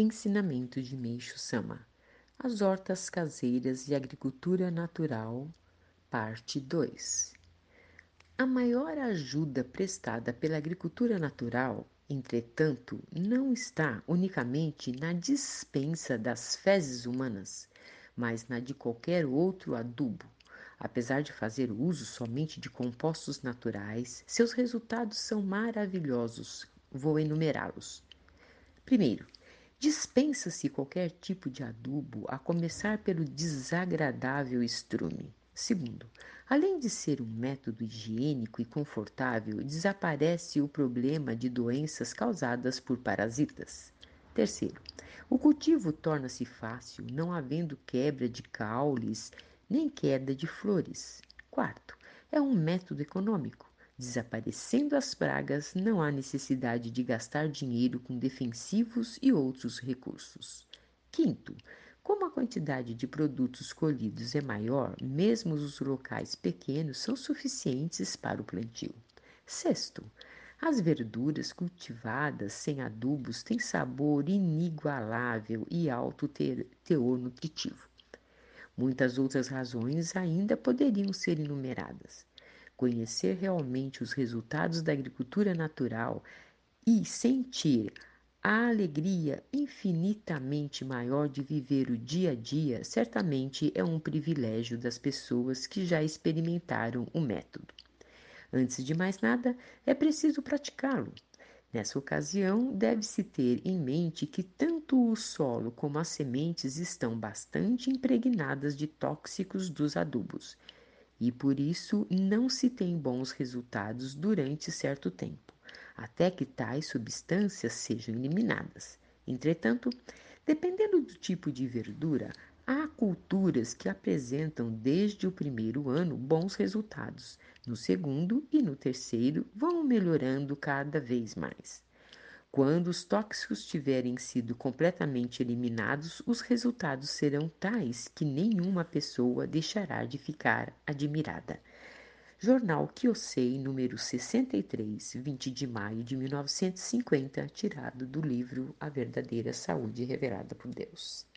Ensinamento de Meixo Sama. As hortas caseiras e agricultura natural, parte 2. A maior ajuda prestada pela agricultura natural, entretanto, não está unicamente na dispensa das fezes humanas, mas na de qualquer outro adubo. Apesar de fazer uso somente de compostos naturais, seus resultados são maravilhosos. Vou enumerá-los. Primeiro, dispensa-se qualquer tipo de adubo, a começar pelo desagradável estrume. Segundo, além de ser um método higiênico e confortável, desaparece o problema de doenças causadas por parasitas. Terceiro, o cultivo torna-se fácil, não havendo quebra de caules nem queda de flores. Quarto, é um método econômico. Desaparecendo as pragas, não há necessidade de gastar dinheiro com defensivos e outros recursos. Quinto, como a quantidade de produtos colhidos é maior, mesmo os locais pequenos são suficientes para o plantio. Sexto, as verduras cultivadas sem adubos têm sabor inigualável e alto teor nutritivo. Muitas outras razões ainda poderiam ser enumeradas. Conhecer realmente os resultados da agricultura natural e sentir a alegria infinitamente maior de viver o dia a dia certamente é um privilégio das pessoas que já experimentaram o método. Antes de mais nada, é preciso praticá-lo. Nessa ocasião, deve-se ter em mente que tanto o solo como as sementes estão bastante impregnadas de tóxicos dos adubos e por isso não se tem bons resultados durante certo tempo até que tais substâncias sejam eliminadas. Entretanto, dependendo do tipo de verdura, há culturas que apresentam desde o primeiro ano bons resultados, no segundo e no terceiro vão melhorando cada vez mais. Quando os tóxicos tiverem sido completamente eliminados, os resultados serão tais que nenhuma pessoa deixará de ficar admirada. Jornal Kyosei, número 63, 20 de maio de 1950, tirado do livro A Verdadeira Saúde Revelada por Deus.